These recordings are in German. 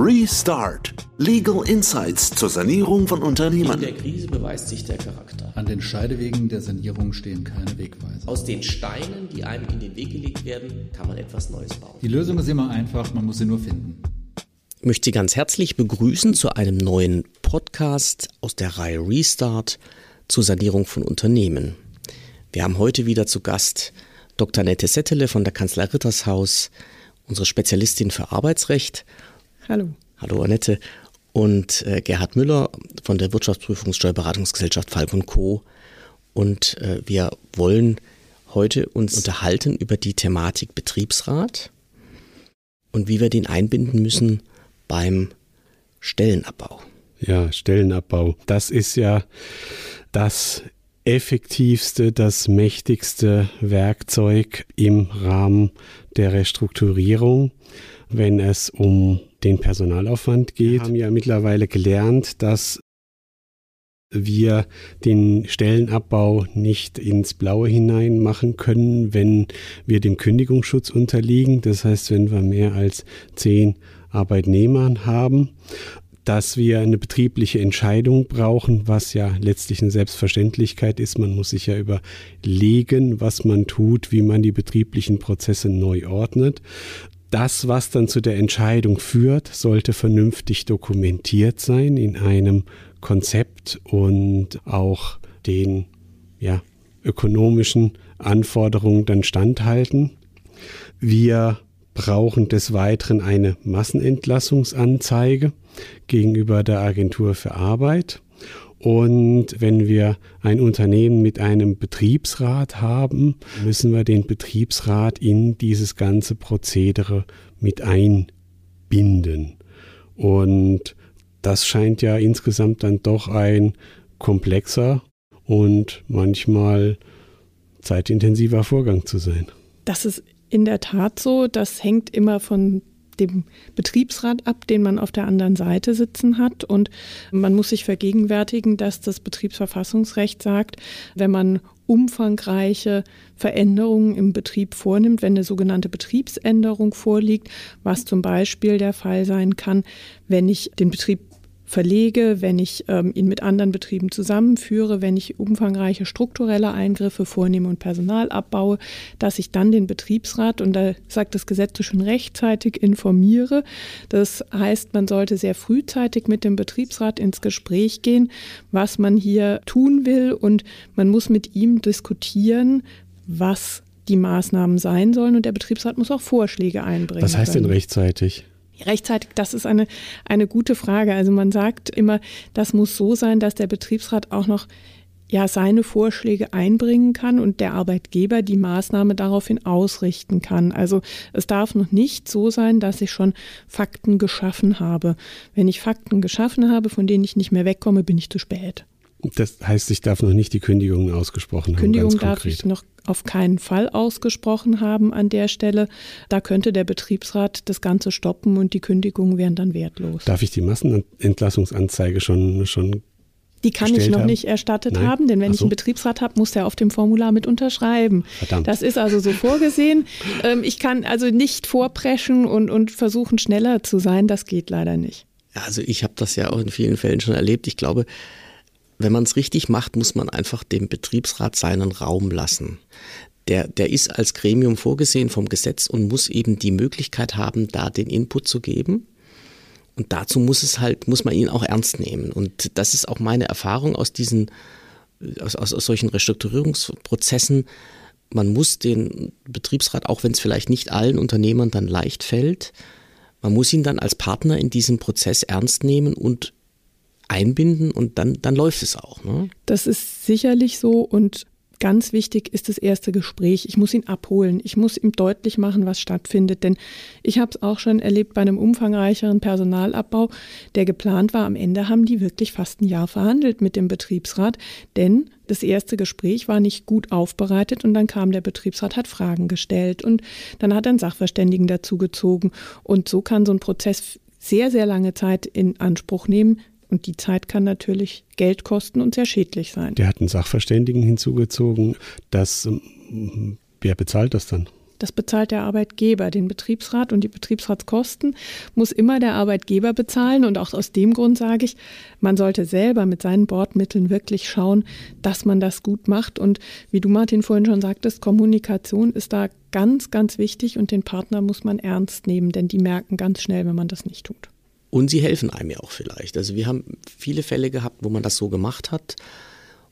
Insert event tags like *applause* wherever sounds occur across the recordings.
Restart. Legal Insights zur Sanierung von Unternehmen. In der Krise beweist sich der Charakter. An den Scheidewegen der Sanierung stehen keine Wegweiser. Aus den Steinen, die einem in den Weg gelegt werden, kann man etwas Neues bauen. Die Lösung ist immer einfach, man muss sie nur finden. Ich möchte Sie ganz herzlich begrüßen zu einem neuen Podcast aus der Reihe Restart zur Sanierung von Unternehmen. Wir haben heute wieder zu Gast Dr. Nette Settele von der Kanzlei Rittershaus, unsere Spezialistin für Arbeitsrecht Hallo. Hallo Annette. Und äh, Gerhard Müller von der Wirtschaftsprüfungssteuerberatungsgesellschaft Falk Co. Und äh, wir wollen heute uns unterhalten über die Thematik Betriebsrat und wie wir den einbinden müssen beim Stellenabbau. Ja, Stellenabbau. Das ist ja das effektivste, das mächtigste Werkzeug im Rahmen der Restrukturierung, wenn es um den Personalaufwand geht. Wir haben ja mittlerweile gelernt, dass wir den Stellenabbau nicht ins Blaue hinein machen können, wenn wir dem Kündigungsschutz unterliegen. Das heißt, wenn wir mehr als zehn Arbeitnehmern haben, dass wir eine betriebliche Entscheidung brauchen, was ja letztlich eine Selbstverständlichkeit ist. Man muss sich ja überlegen, was man tut, wie man die betrieblichen Prozesse neu ordnet das, was dann zu der Entscheidung führt, sollte vernünftig dokumentiert sein in einem Konzept und auch den ja, ökonomischen Anforderungen dann standhalten. Wir brauchen des Weiteren eine Massenentlassungsanzeige gegenüber der Agentur für Arbeit. Und wenn wir ein Unternehmen mit einem Betriebsrat haben, müssen wir den Betriebsrat in dieses ganze Prozedere mit einbinden. Und das scheint ja insgesamt dann doch ein komplexer und manchmal zeitintensiver Vorgang zu sein. Das ist in der Tat so. Das hängt immer von dem Betriebsrat ab, den man auf der anderen Seite sitzen hat. Und man muss sich vergegenwärtigen, dass das Betriebsverfassungsrecht sagt, wenn man umfangreiche Veränderungen im Betrieb vornimmt, wenn eine sogenannte Betriebsänderung vorliegt, was zum Beispiel der Fall sein kann, wenn ich den Betrieb verlege, wenn ich ähm, ihn mit anderen Betrieben zusammenführe, wenn ich umfangreiche strukturelle Eingriffe vornehme und Personal abbaue, dass ich dann den Betriebsrat, und da sagt das Gesetz schon rechtzeitig, informiere. Das heißt, man sollte sehr frühzeitig mit dem Betriebsrat ins Gespräch gehen, was man hier tun will und man muss mit ihm diskutieren, was die Maßnahmen sein sollen und der Betriebsrat muss auch Vorschläge einbringen. Was heißt können. denn rechtzeitig? Rechtzeitig, das ist eine, eine gute Frage. Also man sagt immer, das muss so sein, dass der Betriebsrat auch noch ja seine Vorschläge einbringen kann und der Arbeitgeber die Maßnahme daraufhin ausrichten kann. Also es darf noch nicht so sein, dass ich schon Fakten geschaffen habe. Wenn ich Fakten geschaffen habe, von denen ich nicht mehr wegkomme, bin ich zu spät. Das heißt, ich darf noch nicht die Kündigung ausgesprochen haben. Kündigung darf ich noch auf keinen Fall ausgesprochen haben an der Stelle. Da könnte der Betriebsrat das Ganze stoppen und die Kündigungen wären dann wertlos. Darf ich die Massenentlassungsanzeige schon, schon die kann ich noch haben? nicht erstattet Nein? haben, denn wenn so. ich einen Betriebsrat habe, muss der auf dem Formular mit unterschreiben. Verdammt. Das ist also so vorgesehen. *laughs* Ähm, ich kann also nicht vorpreschen und, und versuchen, schneller zu sein. Das geht leider nicht. Also ich habe das ja auch in vielen Fällen schon erlebt. Ich glaube, wenn man es richtig macht, muss man einfach dem Betriebsrat seinen Raum lassen. Der, der ist als Gremium vorgesehen vom Gesetz und muss eben die Möglichkeit haben, da den Input zu geben. Und dazu muss es halt, muss man ihn auch ernst nehmen. Und das ist auch meine Erfahrung aus diesen, aus, aus, aus solchen Restrukturierungsprozessen. Man muss den Betriebsrat, auch wenn es vielleicht nicht allen Unternehmern dann leicht fällt, man muss ihn dann als Partner in diesem Prozess ernst nehmen und einbinden und dann, dann läuft es auch. Ne? Das ist sicherlich so und ganz wichtig ist das erste Gespräch. Ich muss ihn abholen. Ich muss ihm deutlich machen, was stattfindet. Denn ich habe es auch schon erlebt bei einem umfangreicheren Personalabbau, der geplant war. Am Ende haben die wirklich fast ein Jahr verhandelt mit dem Betriebsrat, denn das erste Gespräch war nicht gut aufbereitet und dann kam der Betriebsrat, hat Fragen gestellt und dann hat er einen Sachverständigen dazugezogen. Und so kann so ein Prozess sehr, sehr lange Zeit in Anspruch nehmen, und die Zeit kann natürlich Geld kosten und sehr schädlich sein. Der hat einen Sachverständigen hinzugezogen. Das, ähm, wer bezahlt das dann? Das bezahlt der Arbeitgeber. Den Betriebsrat und die Betriebsratskosten muss immer der Arbeitgeber bezahlen. Und auch aus dem Grund sage ich, man sollte selber mit seinen Bordmitteln wirklich schauen, dass man das gut macht. Und wie du, Martin, vorhin schon sagtest, Kommunikation ist da ganz, ganz wichtig und den Partner muss man ernst nehmen, denn die merken ganz schnell, wenn man das nicht tut. Und sie helfen einem ja auch vielleicht. Also wir haben viele Fälle gehabt, wo man das so gemacht hat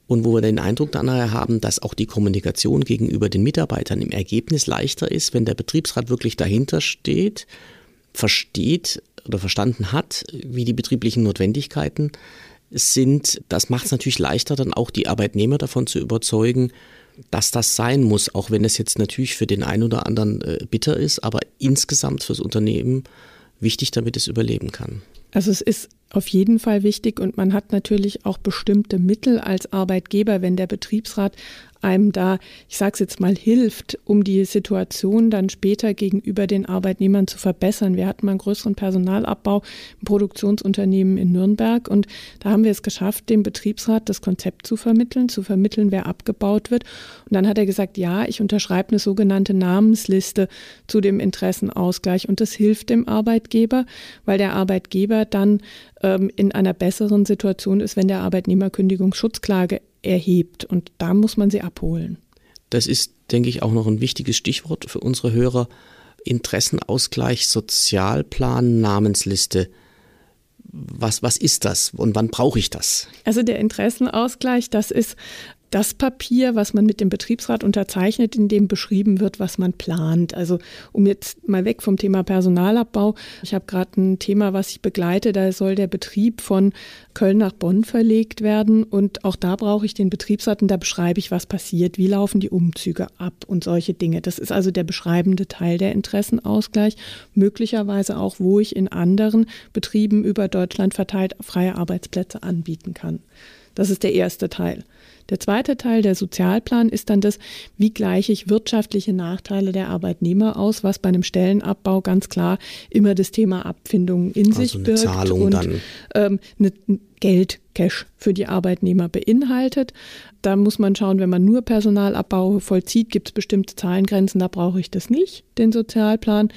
und wo wir den Eindruck dann haben, dass auch die Kommunikation gegenüber den Mitarbeitern im Ergebnis leichter ist, wenn der Betriebsrat wirklich dahinter steht, versteht oder verstanden hat, wie die betrieblichen Notwendigkeiten sind. Das macht es natürlich leichter, dann auch die Arbeitnehmer davon zu überzeugen, dass das sein muss, auch wenn es jetzt natürlich für den einen oder anderen äh, bitter ist, aber insgesamt fürs Unternehmen wichtig, damit es überleben kann. Also es ist auf jeden Fall wichtig und man hat natürlich auch bestimmte Mittel als Arbeitgeber, wenn der Betriebsrat einem da, ich sage es jetzt mal, hilft, um die Situation dann später gegenüber den Arbeitnehmern zu verbessern. Wir hatten mal einen größeren Personalabbau im Produktionsunternehmen in Nürnberg und da haben wir es geschafft, dem Betriebsrat das Konzept zu vermitteln, zu vermitteln, wer abgebaut wird. Und dann hat er gesagt, ja, ich unterschreibe eine sogenannte Namensliste zu dem Interessenausgleich und das hilft dem Arbeitgeber, weil der Arbeitgeber dann ähm, in einer besseren Situation ist, wenn der Arbeitnehmer Kündigungsschutzklage erhebt. Und da muss man sie abholen. Das ist, denke ich, auch noch ein wichtiges Stichwort für unsere Hörer. Interessenausgleich, Sozialplan, Namensliste. Was, was ist das und wann brauche ich das? Also der Interessenausgleich, das ist das Papier, was man mit dem Betriebsrat unterzeichnet, in dem beschrieben wird, was man plant. Also um jetzt mal weg vom Thema Personalabbau. Ich habe gerade ein Thema, was ich begleite. Da soll der Betrieb von Köln nach Bonn verlegt werden. Und auch da brauche ich den Betriebsrat und da beschreibe ich, was passiert, wie laufen die Umzüge ab und solche Dinge. Das ist also der beschreibende Teil der Interessenausgleich. Möglicherweise auch, wo ich in anderen Betrieben über Deutschland verteilt freie Arbeitsplätze anbieten kann. Das ist der erste Teil. Der zweite Teil, der Sozialplan, ist dann das, wie gleiche ich wirtschaftliche Nachteile der Arbeitnehmer aus, was bei einem Stellenabbau ganz klar immer das Thema Abfindung in also sich birgt Zahlung und dann. Ähm, eine Geld, Cash für die Arbeitnehmer beinhaltet. Da muss man schauen, wenn man nur Personalabbau vollzieht, gibt es bestimmte Zahlengrenzen, da brauche ich das nicht, den Sozialplan.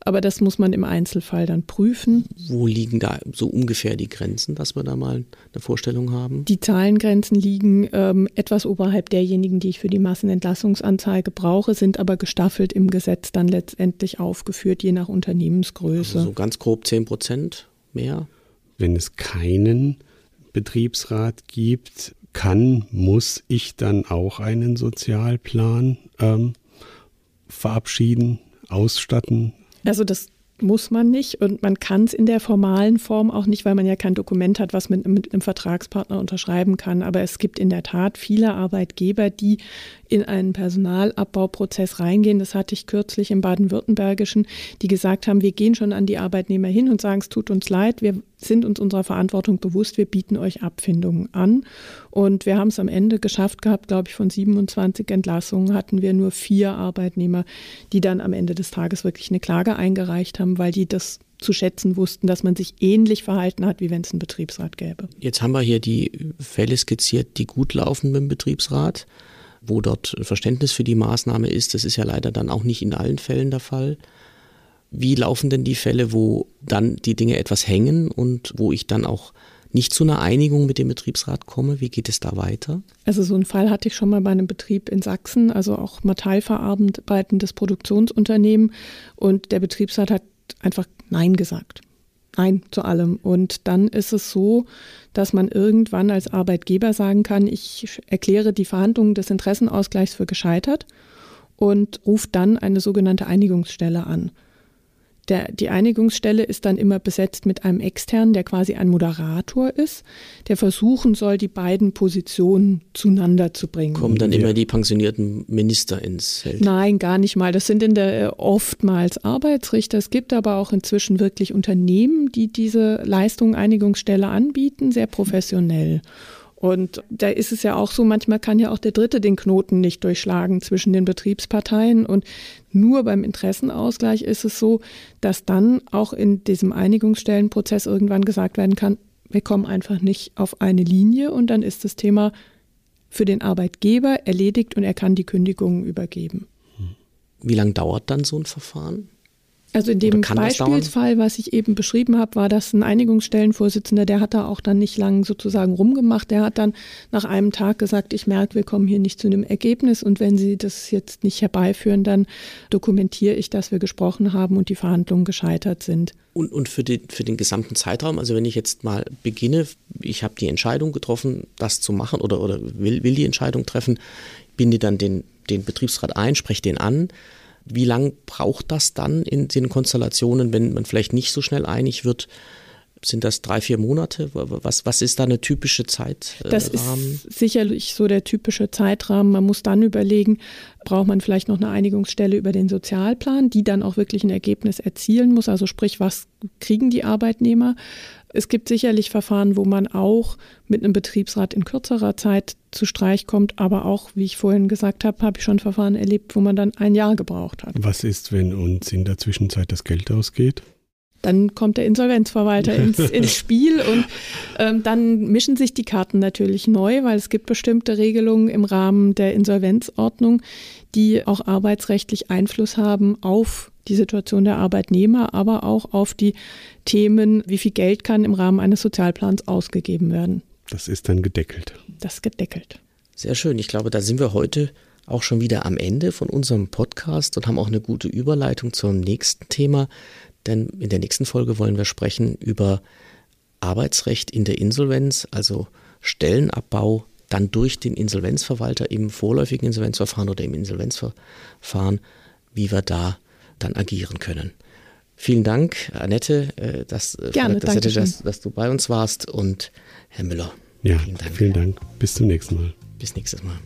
Aber das muss man im Einzelfall dann prüfen. Wo liegen da so ungefähr die Grenzen, dass wir da mal eine Vorstellung haben? Die Zahlengrenzen liegen ähm, etwas oberhalb derjenigen, die ich für die Massenentlassungsanzeige brauche, sind aber gestaffelt im Gesetz dann letztendlich aufgeführt, je nach Unternehmensgröße. Also so ganz grob 10 Prozent mehr? Wenn es keinen Betriebsrat gibt, kann, muss ich dann auch einen Sozialplan ähm, verabschieden, ausstatten? Also das muss man nicht und man kann es in der formalen Form auch nicht, weil man ja kein Dokument hat, was man mit einem Vertragspartner unterschreiben kann. Aber es gibt in der Tat viele Arbeitgeber, die in einen Personalabbauprozess reingehen. Das hatte ich kürzlich im Baden-Württembergischen, die gesagt haben, wir gehen schon an die Arbeitnehmer hin und sagen, es tut uns leid, wir sind uns unserer Verantwortung bewusst, wir bieten euch Abfindungen an. Und wir haben es am Ende geschafft gehabt, glaube ich, von 27 Entlassungen hatten wir nur vier Arbeitnehmer, die dann am Ende des Tages wirklich eine Klage eingereicht haben, weil die das zu schätzen wussten, dass man sich ähnlich verhalten hat, wie wenn es einen Betriebsrat gäbe. Jetzt haben wir hier die Fälle skizziert, die gut laufen mit dem Betriebsrat wo dort Verständnis für die Maßnahme ist. Das ist ja leider dann auch nicht in allen Fällen der Fall. Wie laufen denn die Fälle, wo dann die Dinge etwas hängen und wo ich dann auch nicht zu einer Einigung mit dem Betriebsrat komme? Wie geht es da weiter? Also so einen Fall hatte ich schon mal bei einem Betrieb in Sachsen, also auch metallverarbeitendes Produktionsunternehmen und der Betriebsrat hat einfach Nein gesagt. Nein zu allem. Und dann ist es so, dass man irgendwann als Arbeitgeber sagen kann, ich erkläre die Verhandlungen des Interessenausgleichs für gescheitert und ruft dann eine sogenannte Einigungsstelle an. Der, die Einigungsstelle ist dann immer besetzt mit einem externen, der quasi ein Moderator ist, der versuchen soll, die beiden Positionen zueinander zu bringen. Kommen dann immer die pensionierten Minister ins Feld? Nein, gar nicht mal. Das sind in der äh, oftmals Arbeitsrichter. Es gibt aber auch inzwischen wirklich Unternehmen, die diese Leistung Einigungsstelle anbieten, sehr professionell. Und da ist es ja auch so, manchmal kann ja auch der Dritte den Knoten nicht durchschlagen zwischen den Betriebsparteien. Und nur beim Interessenausgleich ist es so, dass dann auch in diesem Einigungsstellenprozess irgendwann gesagt werden kann, wir kommen einfach nicht auf eine Linie und dann ist das Thema für den Arbeitgeber erledigt und er kann die Kündigungen übergeben. Wie lange dauert dann so ein Verfahren? Also in dem Beispielsfall, was ich eben beschrieben habe, war das ein Einigungsstellenvorsitzender, der hat da auch dann nicht lang sozusagen rumgemacht. Der hat dann nach einem Tag gesagt, ich merke, wir kommen hier nicht zu einem Ergebnis und wenn Sie das jetzt nicht herbeiführen, dann dokumentiere ich, dass wir gesprochen haben und die Verhandlungen gescheitert sind. Und, und für, den, für den gesamten Zeitraum, also wenn ich jetzt mal beginne, ich habe die Entscheidung getroffen, das zu machen oder, oder will, will die Entscheidung treffen, binde dann den, den Betriebsrat ein, spreche den an wie lange braucht das dann in den Konstellationen, wenn man vielleicht nicht so schnell einig wird? Sind das drei, vier Monate? Was, was ist da eine typische Zeitrahmen? Das ist sicherlich so der typische Zeitrahmen. Man muss dann überlegen, braucht man vielleicht noch eine Einigungsstelle über den Sozialplan, die dann auch wirklich ein Ergebnis erzielen muss. Also sprich, was kriegen die Arbeitnehmer? Es gibt sicherlich Verfahren, wo man auch mit einem Betriebsrat in kürzerer Zeit zu Streich kommt, aber auch, wie ich vorhin gesagt habe, habe ich schon Verfahren erlebt, wo man dann ein Jahr gebraucht hat. Was ist, wenn uns in der Zwischenzeit das Geld ausgeht? Dann kommt der Insolvenzverwalter *laughs* ins, ins Spiel und ähm, dann mischen sich die Karten natürlich neu, weil es gibt bestimmte Regelungen im Rahmen der Insolvenzordnung, die auch arbeitsrechtlich Einfluss haben auf die Situation der Arbeitnehmer, aber auch auf die Themen, wie viel Geld kann im Rahmen eines Sozialplans ausgegeben werden. Das ist dann gedeckelt. Das ist gedeckelt. Sehr schön. Ich glaube, da sind wir heute auch schon wieder am Ende von unserem Podcast und haben auch eine gute Überleitung zum nächsten Thema. Denn in der nächsten Folge wollen wir sprechen über Arbeitsrecht in der Insolvenz, also Stellenabbau dann durch den Insolvenzverwalter im vorläufigen Insolvenzverfahren oder im Insolvenzverfahren, wie wir da dann agieren können. Vielen Dank, Annette, äh, dass, äh, Gerne, dass, dass, dass, du bei uns warst und Herr Müller. Ja, vielen Dank. Vielen Dank. Bis zum nächsten Mal. Bis nächstes Mal.